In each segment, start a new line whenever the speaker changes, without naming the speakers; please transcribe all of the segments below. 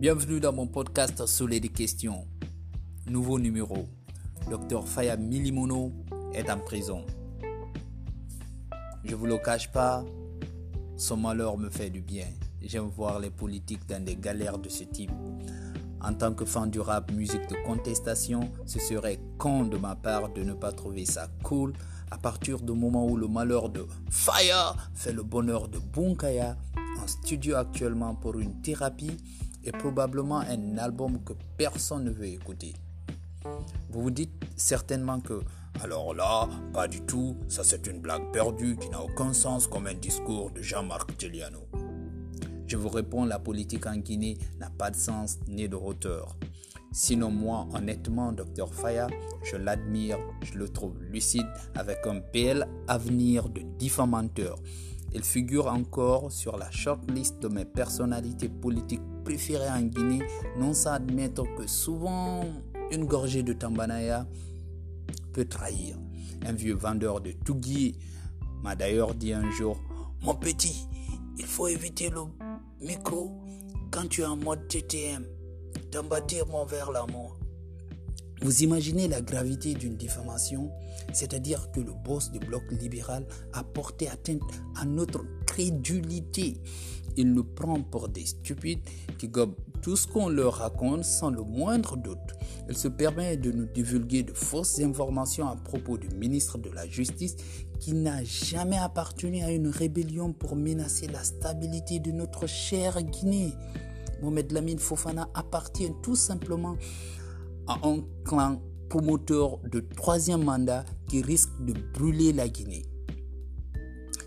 Bienvenue dans mon podcast Soleil des questions. Nouveau numéro. Docteur Faya Milimono est en prison. Je vous le cache pas, son malheur me fait du bien. J'aime voir les politiques dans des galères de ce type. En tant que fan du rap, musique de contestation, ce serait con de ma part de ne pas trouver ça cool à partir du moment où le malheur de Faya fait le bonheur de Bunkaya en studio actuellement pour une thérapie et probablement un album que personne ne veut écouter. Vous vous dites certainement que, alors là, pas du tout, ça c'est une blague perdue qui n'a aucun sens comme un discours de Jean-Marc Teliano. Je vous réponds, la politique en Guinée n'a pas de sens ni de hauteur. Sinon moi, honnêtement, Dr Faya, je l'admire, je le trouve lucide avec un bel avenir de diffamateur. Il figure encore sur la shortlist de mes personnalités politiques préférées en Guinée, non sans admettre que souvent une gorgée de tambanaya peut trahir. Un vieux vendeur de Tougui m'a d'ailleurs dit un jour Mon petit, il faut éviter le micro quand tu es en mode TTM. Mon vers l'amour. Vous imaginez la gravité d'une diffamation, c'est-à-dire que le boss du bloc libéral a porté atteinte à notre crédulité. Il nous prend pour des stupides qui gobent tout ce qu'on leur raconte sans le moindre doute. Il se permet de nous divulguer de fausses informations à propos du ministre de la Justice qui n'a jamais appartenu à une rébellion pour menacer la stabilité de notre chère Guinée. Mohamed Lamine Fofana appartient tout simplement à un clan promoteur de troisième mandat qui risque de brûler la Guinée.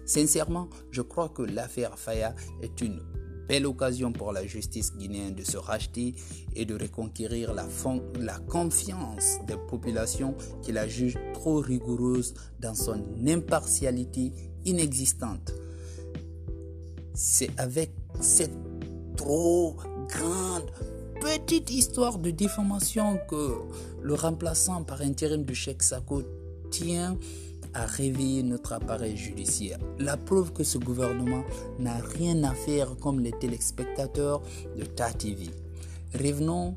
Sincèrement, je crois que l'affaire Faya est une belle occasion pour la justice guinéenne de se racheter et de reconquérir la, confiance des populations qui la jugent trop rigoureuse dans son impartialité inexistante. C'est avec cette trop grande petite histoire de déformation que le remplaçant par intérim de Cheikh Sako tient à réveiller notre appareil judiciaire. La preuve que ce gouvernement n'a rien à faire comme les téléspectateurs de Ta TV. Revenons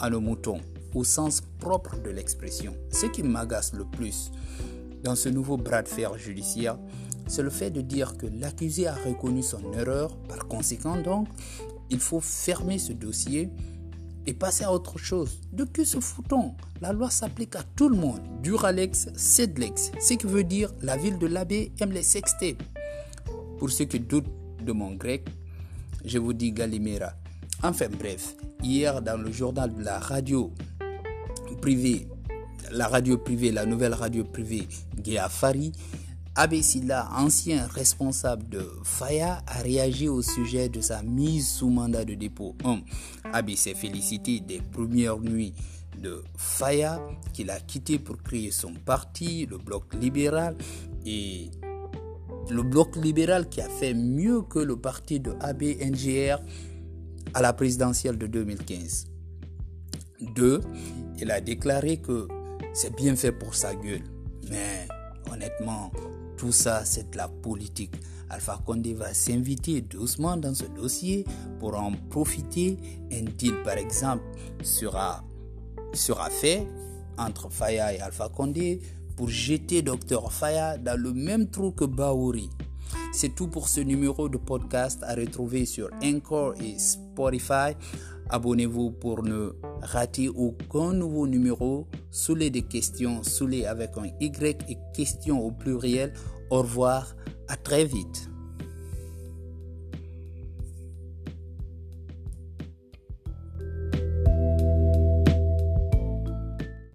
à nos moutons, au sens propre de l'expression. Ce qui m'agace le plus dans ce nouveau bras de fer judiciaire, c'est le fait de dire que l'accusé a reconnu son erreur. Par conséquent, donc, il faut fermer ce dossier et passer à autre chose. De que se foutons La loi s'applique à tout le monde. Duralex, Cedlex. Ce qui veut dire la ville de l'abbé aime les sextés. Pour ceux qui doutent de mon grec, je vous dis Galimera. Enfin bref, hier dans le journal de la radio privée, la radio privée, la nouvelle radio privée Guéafari, Abbé Silla, ancien responsable de Faya, a réagi au sujet de sa mise sous mandat de dépôt. 1. Abbé s'est félicité des premières nuits de Faya qu'il a quitté pour créer son parti, le bloc libéral, et le bloc libéral qui a fait mieux que le parti de ABNGR à la présidentielle de 2015. 2. Il a déclaré que c'est bien fait pour sa gueule, mais honnêtement, tout ça, c'est la politique. Alpha Condé va s'inviter doucement dans ce dossier pour en profiter. Un deal, par exemple, sera, sera fait entre Faya et Alpha Condé pour jeter Dr Faya dans le même trou que Baouri. C'est tout pour ce numéro de podcast à retrouver sur Encore et Spotify. Abonnez-vous pour ne rater aucun nouveau numéro. Les des questions, les avec un Y et questions au pluriel. Au revoir, à très vite.